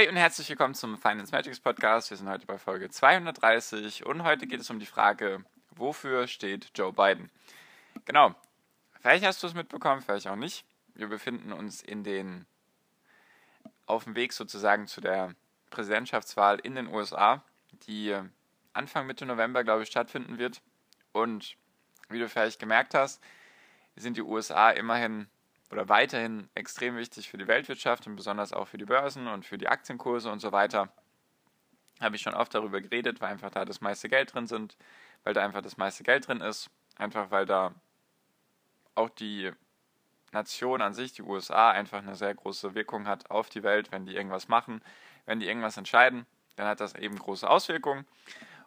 Hi und herzlich willkommen zum Finance Magics Podcast. Wir sind heute bei Folge 230 und heute geht es um die Frage, wofür steht Joe Biden? Genau. Vielleicht hast du es mitbekommen, vielleicht auch nicht. Wir befinden uns in den auf dem Weg sozusagen zu der Präsidentschaftswahl in den USA, die Anfang Mitte November, glaube ich, stattfinden wird. Und wie du vielleicht gemerkt hast, sind die USA immerhin oder weiterhin extrem wichtig für die Weltwirtschaft und besonders auch für die Börsen und für die Aktienkurse und so weiter. Habe ich schon oft darüber geredet, weil einfach da das meiste Geld drin sind, weil da einfach das meiste Geld drin ist, einfach weil da auch die Nation an sich, die USA, einfach eine sehr große Wirkung hat auf die Welt, wenn die irgendwas machen, wenn die irgendwas entscheiden, dann hat das eben große Auswirkungen.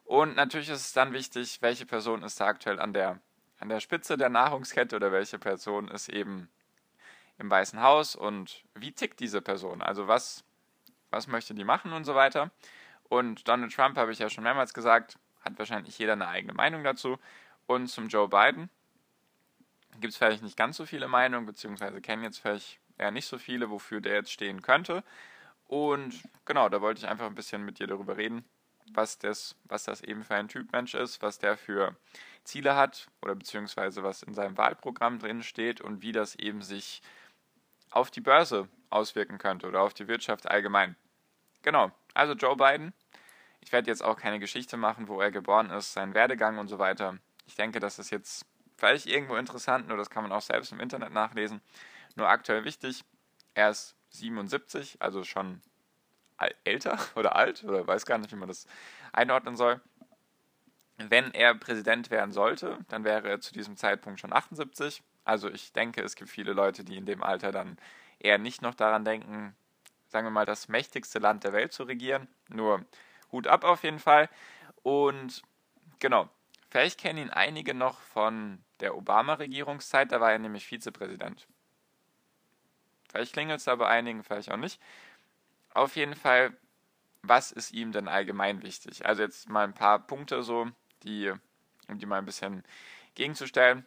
Und natürlich ist es dann wichtig, welche Person ist da aktuell an der, an der Spitze der Nahrungskette oder welche Person ist eben im Weißen Haus und wie tickt diese Person? Also was, was möchte die machen und so weiter. Und Donald Trump, habe ich ja schon mehrmals gesagt, hat wahrscheinlich jeder eine eigene Meinung dazu. Und zum Joe Biden gibt es vielleicht nicht ganz so viele Meinungen, beziehungsweise kennen jetzt vielleicht eher nicht so viele, wofür der jetzt stehen könnte. Und genau, da wollte ich einfach ein bisschen mit dir darüber reden, was das, was das eben für ein Typ Mensch ist, was der für Ziele hat oder beziehungsweise was in seinem Wahlprogramm drin steht und wie das eben sich auf die Börse auswirken könnte oder auf die Wirtschaft allgemein. Genau, also Joe Biden. Ich werde jetzt auch keine Geschichte machen, wo er geboren ist, seinen Werdegang und so weiter. Ich denke, das ist jetzt vielleicht irgendwo interessant, nur das kann man auch selbst im Internet nachlesen. Nur aktuell wichtig, er ist 77, also schon älter oder alt oder weiß gar nicht, wie man das einordnen soll. Wenn er Präsident werden sollte, dann wäre er zu diesem Zeitpunkt schon 78. Also ich denke, es gibt viele Leute, die in dem Alter dann eher nicht noch daran denken, sagen wir mal, das mächtigste Land der Welt zu regieren. Nur Hut ab auf jeden Fall. Und genau, vielleicht kennen ihn einige noch von der Obama-Regierungszeit, da war er nämlich Vizepräsident. Vielleicht klingelt es aber einigen, vielleicht auch nicht. Auf jeden Fall, was ist ihm denn allgemein wichtig? Also jetzt mal ein paar Punkte so, die, um die mal ein bisschen gegenzustellen.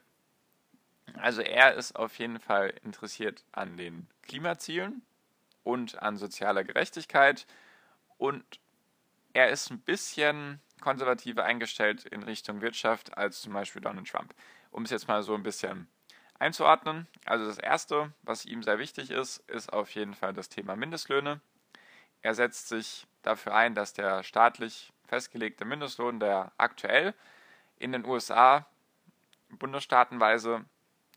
Also er ist auf jeden Fall interessiert an den Klimazielen und an sozialer Gerechtigkeit und er ist ein bisschen konservativer eingestellt in Richtung Wirtschaft als zum Beispiel Donald Trump. Um es jetzt mal so ein bisschen einzuordnen. Also das Erste, was ihm sehr wichtig ist, ist auf jeden Fall das Thema Mindestlöhne. Er setzt sich dafür ein, dass der staatlich festgelegte Mindestlohn, der aktuell in den USA bundesstaatenweise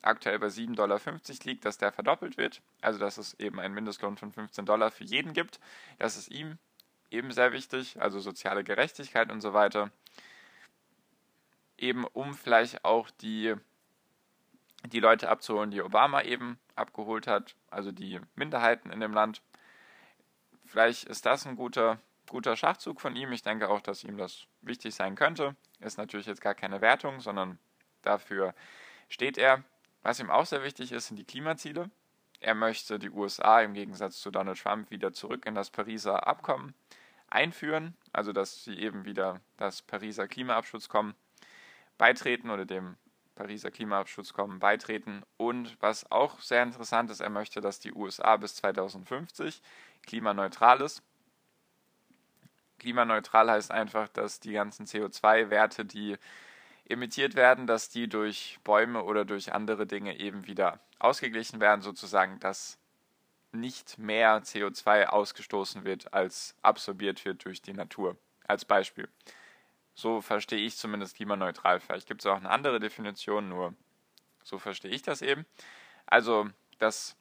aktuell bei 7,50 Dollar liegt, dass der verdoppelt wird. Also dass es eben einen Mindestlohn von 15 Dollar für jeden gibt. Das ist ihm eben sehr wichtig, also soziale Gerechtigkeit und so weiter. Eben um vielleicht auch die, die Leute abzuholen, die Obama eben abgeholt hat, also die Minderheiten in dem Land. Vielleicht ist das ein guter, guter Schachzug von ihm. Ich denke auch, dass ihm das wichtig sein könnte. Ist natürlich jetzt gar keine Wertung, sondern dafür steht er. Was ihm auch sehr wichtig ist, sind die Klimaziele. Er möchte die USA im Gegensatz zu Donald Trump wieder zurück in das Pariser Abkommen einführen, also dass sie eben wieder das Pariser Klimaabschutzkommen beitreten oder dem Pariser Klimaabschutzkommen beitreten. Und was auch sehr interessant ist, er möchte, dass die USA bis 2050 klimaneutral ist. Klimaneutral heißt einfach, dass die ganzen CO2-Werte, die emittiert werden, dass die durch Bäume oder durch andere Dinge eben wieder ausgeglichen werden, sozusagen, dass nicht mehr CO2 ausgestoßen wird, als absorbiert wird durch die Natur. Als Beispiel. So verstehe ich zumindest klimaneutral. Vielleicht gibt es auch eine andere Definition, nur so verstehe ich das eben. Also, dass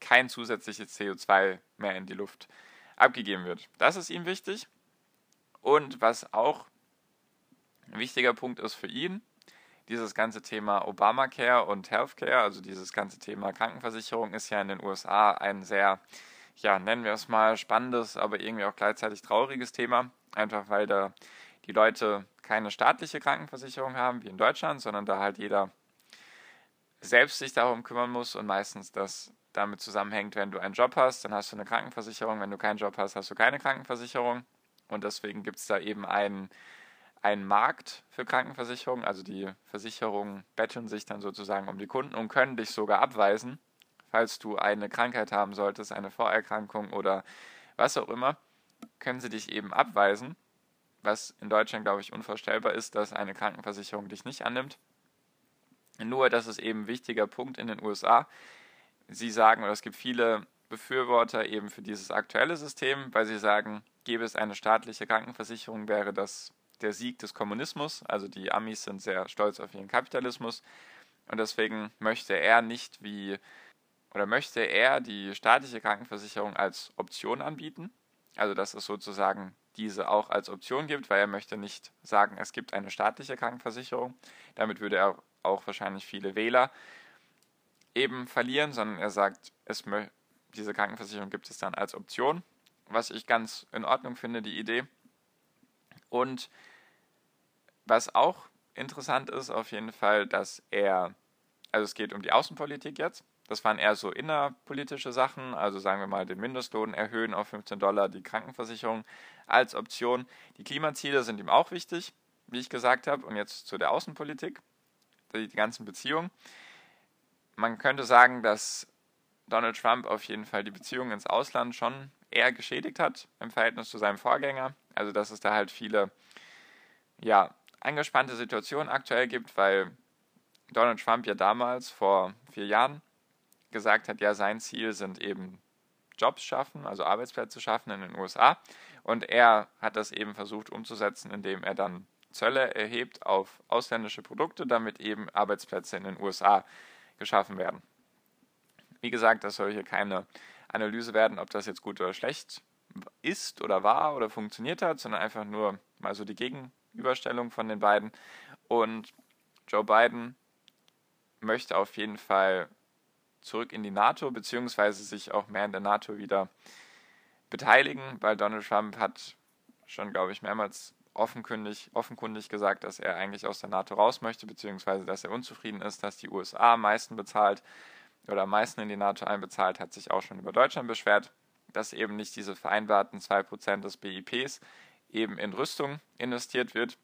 kein zusätzliches CO2 mehr in die Luft abgegeben wird. Das ist ihm wichtig. Und was auch ein wichtiger Punkt ist für ihn dieses ganze Thema Obamacare und Healthcare, also dieses ganze Thema Krankenversicherung, ist ja in den USA ein sehr ja, nennen wir es mal spannendes, aber irgendwie auch gleichzeitig trauriges Thema. Einfach weil da die Leute keine staatliche Krankenversicherung haben wie in Deutschland, sondern da halt jeder selbst sich darum kümmern muss und meistens das damit zusammenhängt, wenn du einen Job hast, dann hast du eine Krankenversicherung, wenn du keinen Job hast, hast du keine Krankenversicherung. Und deswegen gibt es da eben einen, einen Markt für Krankenversicherungen, also die Versicherungen betteln sich dann sozusagen um die Kunden und können dich sogar abweisen, falls du eine Krankheit haben solltest, eine Vorerkrankung oder was auch immer, können sie dich eben abweisen, was in Deutschland, glaube ich, unvorstellbar ist, dass eine Krankenversicherung dich nicht annimmt. Nur, das ist eben ein wichtiger Punkt in den USA. Sie sagen, oder es gibt viele Befürworter eben für dieses aktuelle System, weil sie sagen, gäbe es eine staatliche Krankenversicherung, wäre das der Sieg des Kommunismus. Also die Amis sind sehr stolz auf ihren Kapitalismus und deswegen möchte er nicht wie oder möchte er die staatliche Krankenversicherung als Option anbieten. Also dass es sozusagen diese auch als Option gibt, weil er möchte nicht sagen, es gibt eine staatliche Krankenversicherung. Damit würde er auch wahrscheinlich viele Wähler eben verlieren, sondern er sagt, es diese Krankenversicherung gibt es dann als Option, was ich ganz in Ordnung finde, die Idee. Und was auch interessant ist, auf jeden Fall, dass er, also es geht um die Außenpolitik jetzt, das waren eher so innerpolitische Sachen, also sagen wir mal den Mindestlohn erhöhen auf 15 Dollar, die Krankenversicherung als Option. Die Klimaziele sind ihm auch wichtig, wie ich gesagt habe. Und jetzt zu der Außenpolitik, die, die ganzen Beziehungen. Man könnte sagen, dass Donald Trump auf jeden Fall die Beziehungen ins Ausland schon eher geschädigt hat im Verhältnis zu seinem Vorgänger. Also dass es da halt viele ja, angespannte Situationen aktuell gibt, weil Donald Trump ja damals vor vier Jahren gesagt hat, ja, sein Ziel sind eben Jobs schaffen, also Arbeitsplätze schaffen in den USA. Und er hat das eben versucht umzusetzen, indem er dann Zölle erhebt auf ausländische Produkte, damit eben Arbeitsplätze in den USA geschaffen werden. Wie gesagt, das soll hier keine Analyse werden, ob das jetzt gut oder schlecht ist oder war oder funktioniert hat, sondern einfach nur mal so die Gegenüberstellung von den beiden. Und Joe Biden möchte auf jeden Fall zurück in die NATO, beziehungsweise sich auch mehr in der NATO wieder beteiligen, weil Donald Trump hat schon, glaube ich, mehrmals offenkundig, offenkundig gesagt, dass er eigentlich aus der NATO raus möchte, beziehungsweise dass er unzufrieden ist, dass die USA am meisten bezahlt oder am meisten in die NATO einbezahlt, hat sich auch schon über Deutschland beschwert, dass eben nicht diese vereinbarten 2% des BIPs eben in Rüstung investiert wird.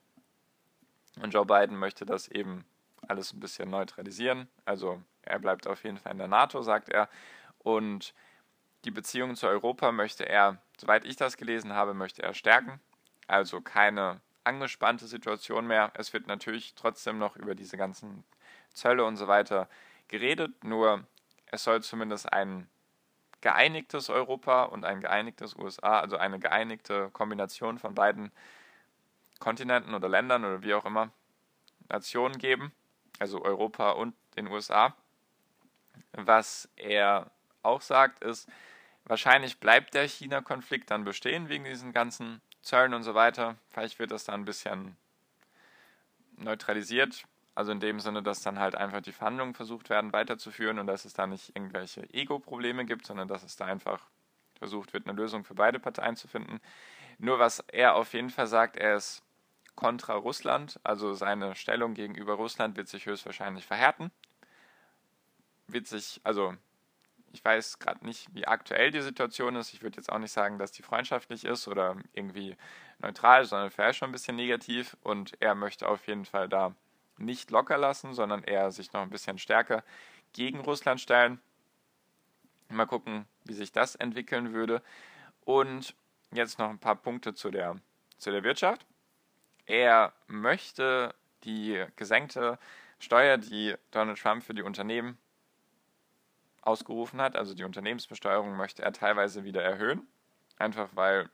Und Joe Biden möchte das eben alles ein bisschen neutralisieren. Also er bleibt auf jeden Fall in der NATO, sagt er. Und die Beziehungen zu Europa möchte er, soweit ich das gelesen habe, möchte er stärken. Also keine angespannte Situation mehr. Es wird natürlich trotzdem noch über diese ganzen Zölle und so weiter geredet, nur es soll zumindest ein geeinigtes Europa und ein geeinigtes USA, also eine geeinigte Kombination von beiden Kontinenten oder Ländern oder wie auch immer Nationen geben, also Europa und den USA. Was er auch sagt, ist, wahrscheinlich bleibt der China-Konflikt dann bestehen wegen diesen ganzen Zöllen und so weiter. Vielleicht wird das dann ein bisschen neutralisiert. Also in dem Sinne, dass dann halt einfach die Verhandlungen versucht werden weiterzuführen und dass es da nicht irgendwelche Ego-Probleme gibt, sondern dass es da einfach versucht wird, eine Lösung für beide Parteien zu finden. Nur was er auf jeden Fall sagt, er ist kontra Russland, also seine Stellung gegenüber Russland wird sich höchstwahrscheinlich verhärten. Wird sich, also ich weiß gerade nicht, wie aktuell die Situation ist. Ich würde jetzt auch nicht sagen, dass die freundschaftlich ist oder irgendwie neutral, sondern vielleicht schon ein bisschen negativ. Und er möchte auf jeden Fall da nicht locker lassen, sondern eher sich noch ein bisschen stärker gegen Russland stellen. Mal gucken, wie sich das entwickeln würde. Und jetzt noch ein paar Punkte zu der, zu der Wirtschaft. Er möchte die gesenkte Steuer, die Donald Trump für die Unternehmen ausgerufen hat, also die Unternehmensbesteuerung möchte er teilweise wieder erhöhen, einfach weil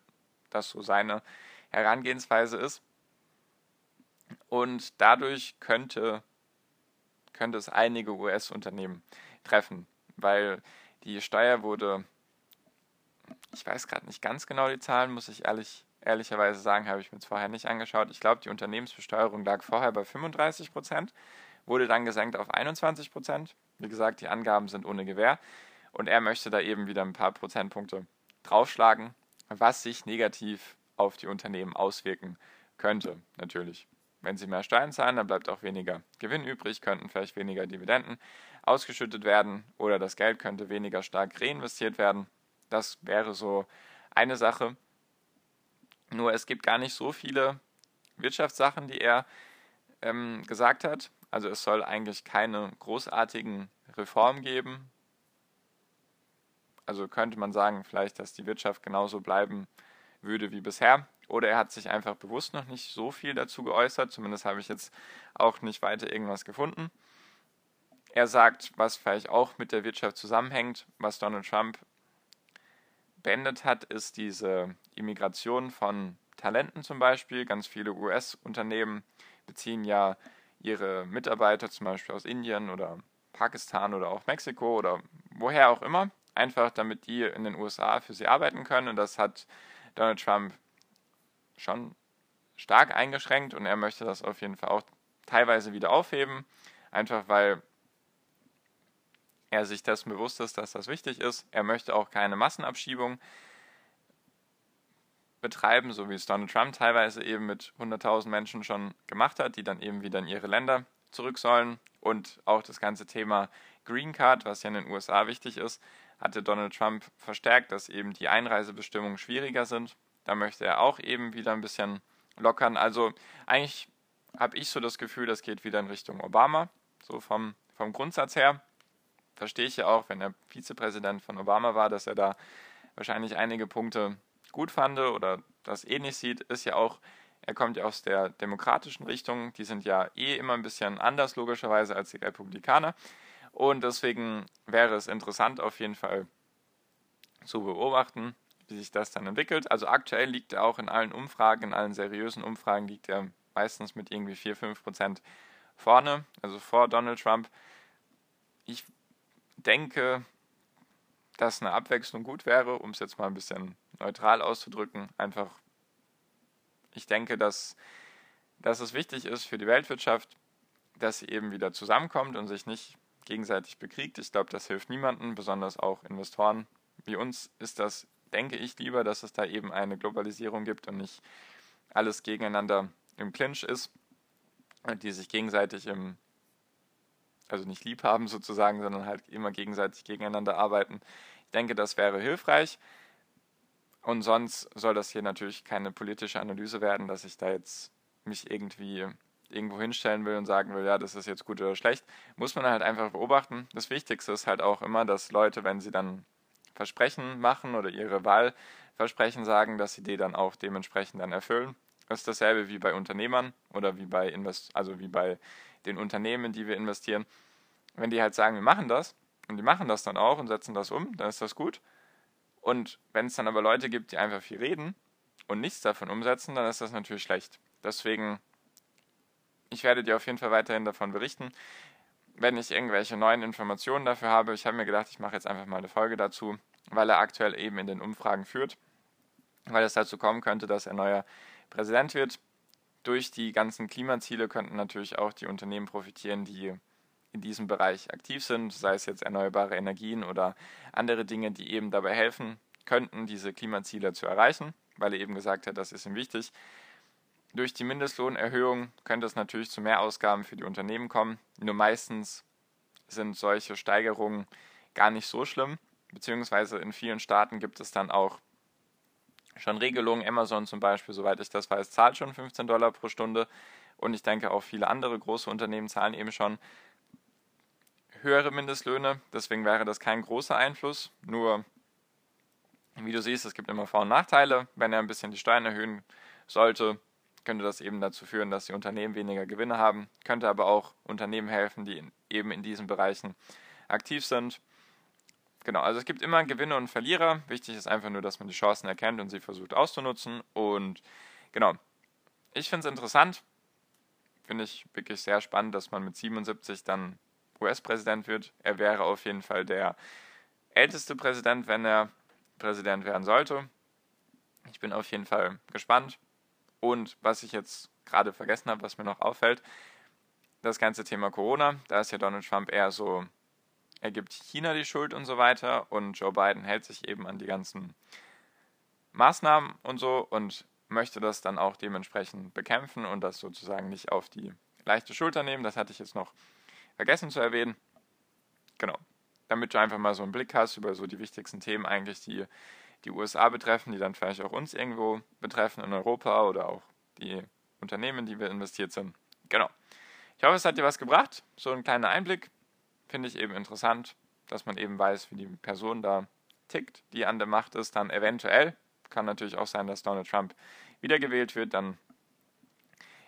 das so seine Herangehensweise ist. Und dadurch könnte, könnte es einige US-Unternehmen treffen, weil die Steuer wurde, ich weiß gerade nicht ganz genau die Zahlen, muss ich ehrlich, ehrlicherweise sagen, habe ich mir vorher nicht angeschaut. Ich glaube, die Unternehmensbesteuerung lag vorher bei 35 Prozent, wurde dann gesenkt auf 21 Prozent. Wie gesagt, die Angaben sind ohne Gewähr. Und er möchte da eben wieder ein paar Prozentpunkte draufschlagen, was sich negativ auf die Unternehmen auswirken könnte, natürlich. Wenn sie mehr Steuern zahlen, dann bleibt auch weniger Gewinn übrig, könnten vielleicht weniger Dividenden ausgeschüttet werden oder das Geld könnte weniger stark reinvestiert werden. Das wäre so eine Sache. Nur es gibt gar nicht so viele Wirtschaftssachen, die er ähm, gesagt hat. Also es soll eigentlich keine großartigen Reformen geben. Also könnte man sagen, vielleicht, dass die Wirtschaft genauso bleiben würde wie bisher. Oder er hat sich einfach bewusst noch nicht so viel dazu geäußert. Zumindest habe ich jetzt auch nicht weiter irgendwas gefunden. Er sagt, was vielleicht auch mit der Wirtschaft zusammenhängt, was Donald Trump beendet hat, ist diese Immigration von Talenten zum Beispiel. Ganz viele US-Unternehmen beziehen ja ihre Mitarbeiter zum Beispiel aus Indien oder Pakistan oder auch Mexiko oder woher auch immer, einfach damit die in den USA für sie arbeiten können. Und das hat Donald Trump schon stark eingeschränkt und er möchte das auf jeden Fall auch teilweise wieder aufheben, einfach weil er sich dessen bewusst ist, dass das wichtig ist. Er möchte auch keine Massenabschiebung betreiben, so wie es Donald Trump teilweise eben mit 100.000 Menschen schon gemacht hat, die dann eben wieder in ihre Länder zurück sollen. Und auch das ganze Thema Green Card, was ja in den USA wichtig ist, hatte Donald Trump verstärkt, dass eben die Einreisebestimmungen schwieriger sind. Da möchte er auch eben wieder ein bisschen lockern. Also eigentlich habe ich so das Gefühl, das geht wieder in Richtung Obama, so vom, vom Grundsatz her. Verstehe ich ja auch, wenn er Vizepräsident von Obama war, dass er da wahrscheinlich einige Punkte gut fand oder das ähnlich eh sieht, ist ja auch, er kommt ja aus der demokratischen Richtung. Die sind ja eh immer ein bisschen anders, logischerweise, als die Republikaner. Und deswegen wäre es interessant, auf jeden Fall zu beobachten, wie sich das dann entwickelt. Also aktuell liegt er auch in allen Umfragen, in allen seriösen Umfragen, liegt er meistens mit irgendwie 4, 5 Prozent vorne, also vor Donald Trump. Ich denke, dass eine Abwechslung gut wäre, um es jetzt mal ein bisschen neutral auszudrücken. Einfach, ich denke, dass, dass es wichtig ist für die Weltwirtschaft, dass sie eben wieder zusammenkommt und sich nicht gegenseitig bekriegt. Ich glaube, das hilft niemandem, besonders auch Investoren wie uns ist das, denke ich, lieber, dass es da eben eine Globalisierung gibt und nicht alles gegeneinander im Clinch ist, die sich gegenseitig im, also nicht lieb haben sozusagen, sondern halt immer gegenseitig gegeneinander arbeiten. Ich denke, das wäre hilfreich. Und sonst soll das hier natürlich keine politische Analyse werden, dass ich da jetzt mich irgendwie irgendwo hinstellen will und sagen will, ja, das ist jetzt gut oder schlecht, muss man halt einfach beobachten. Das Wichtigste ist halt auch immer, dass Leute, wenn sie dann Versprechen machen oder ihre Wahlversprechen sagen, dass sie die dann auch dementsprechend dann erfüllen. Das ist dasselbe wie bei Unternehmern oder wie bei Invest also wie bei den Unternehmen, die wir investieren. Wenn die halt sagen, wir machen das und die machen das dann auch und setzen das um, dann ist das gut. Und wenn es dann aber Leute gibt, die einfach viel reden und nichts davon umsetzen, dann ist das natürlich schlecht. Deswegen, ich werde dir auf jeden Fall weiterhin davon berichten. Wenn ich irgendwelche neuen Informationen dafür habe, ich habe mir gedacht, ich mache jetzt einfach mal eine Folge dazu, weil er aktuell eben in den Umfragen führt, weil es dazu kommen könnte, dass er neuer Präsident wird. Durch die ganzen Klimaziele könnten natürlich auch die Unternehmen profitieren, die in diesem Bereich aktiv sind, sei es jetzt erneuerbare Energien oder andere Dinge, die eben dabei helfen könnten, diese Klimaziele zu erreichen, weil er eben gesagt hat, das ist ihm wichtig. Durch die Mindestlohnerhöhung könnte es natürlich zu mehr Ausgaben für die Unternehmen kommen. Nur meistens sind solche Steigerungen gar nicht so schlimm, beziehungsweise in vielen Staaten gibt es dann auch schon Regelungen. Amazon zum Beispiel, soweit ich das weiß, zahlt schon 15 Dollar pro Stunde. Und ich denke auch viele andere große Unternehmen zahlen eben schon höhere Mindestlöhne. Deswegen wäre das kein großer Einfluss. Nur, wie du siehst, es gibt immer Vor- und Nachteile. Wenn er ein bisschen die Steuern erhöhen sollte, könnte das eben dazu führen, dass die Unternehmen weniger Gewinne haben. Könnte aber auch Unternehmen helfen, die in, eben in diesen Bereichen aktiv sind. Genau, also es gibt immer Gewinner und Verlierer. Wichtig ist einfach nur, dass man die Chancen erkennt und sie versucht auszunutzen. Und genau, ich finde es interessant. Finde ich wirklich sehr spannend, dass man mit 77 dann US-Präsident wird. Er wäre auf jeden Fall der älteste Präsident, wenn er Präsident werden sollte. Ich bin auf jeden Fall gespannt. Und was ich jetzt gerade vergessen habe, was mir noch auffällt, das ganze Thema Corona. Da ist ja Donald Trump eher so er gibt China die Schuld und so weiter und Joe Biden hält sich eben an die ganzen Maßnahmen und so und möchte das dann auch dementsprechend bekämpfen und das sozusagen nicht auf die leichte Schulter nehmen. Das hatte ich jetzt noch vergessen zu erwähnen. Genau. Damit du einfach mal so einen Blick hast über so die wichtigsten Themen eigentlich, die die USA betreffen, die dann vielleicht auch uns irgendwo betreffen in Europa oder auch die Unternehmen, die wir investiert sind. Genau. Ich hoffe, es hat dir was gebracht. So ein kleiner Einblick. Finde ich eben interessant, dass man eben weiß, wie die Person da tickt, die an der Macht ist, dann eventuell. Kann natürlich auch sein, dass Donald Trump wiedergewählt wird, dann,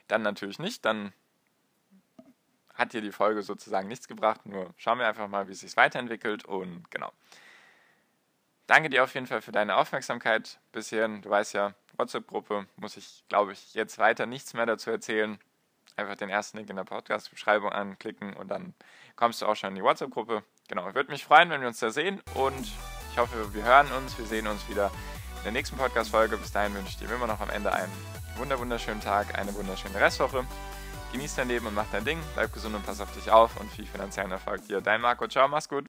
dann natürlich nicht. Dann hat dir die Folge sozusagen nichts gebracht. Nur schauen wir einfach mal, wie es sich weiterentwickelt. Und genau. Danke dir auf jeden Fall für deine Aufmerksamkeit bisher. Du weißt ja, WhatsApp-Gruppe muss ich, glaube ich, jetzt weiter nichts mehr dazu erzählen. Einfach den ersten Link in der Podcast-Beschreibung anklicken und dann kommst du auch schon in die WhatsApp-Gruppe. Genau, ich würde mich freuen, wenn wir uns da sehen und ich hoffe, wir hören uns, wir sehen uns wieder in der nächsten Podcast-Folge. Bis dahin wünsche ich dir immer noch am Ende einen wunderschönen Tag, eine wunderschöne Restwoche. Genieß dein Leben und mach dein Ding, bleib gesund und pass auf dich auf und viel finanziellen Erfolg dir. Dein Marco, ciao, mach's gut.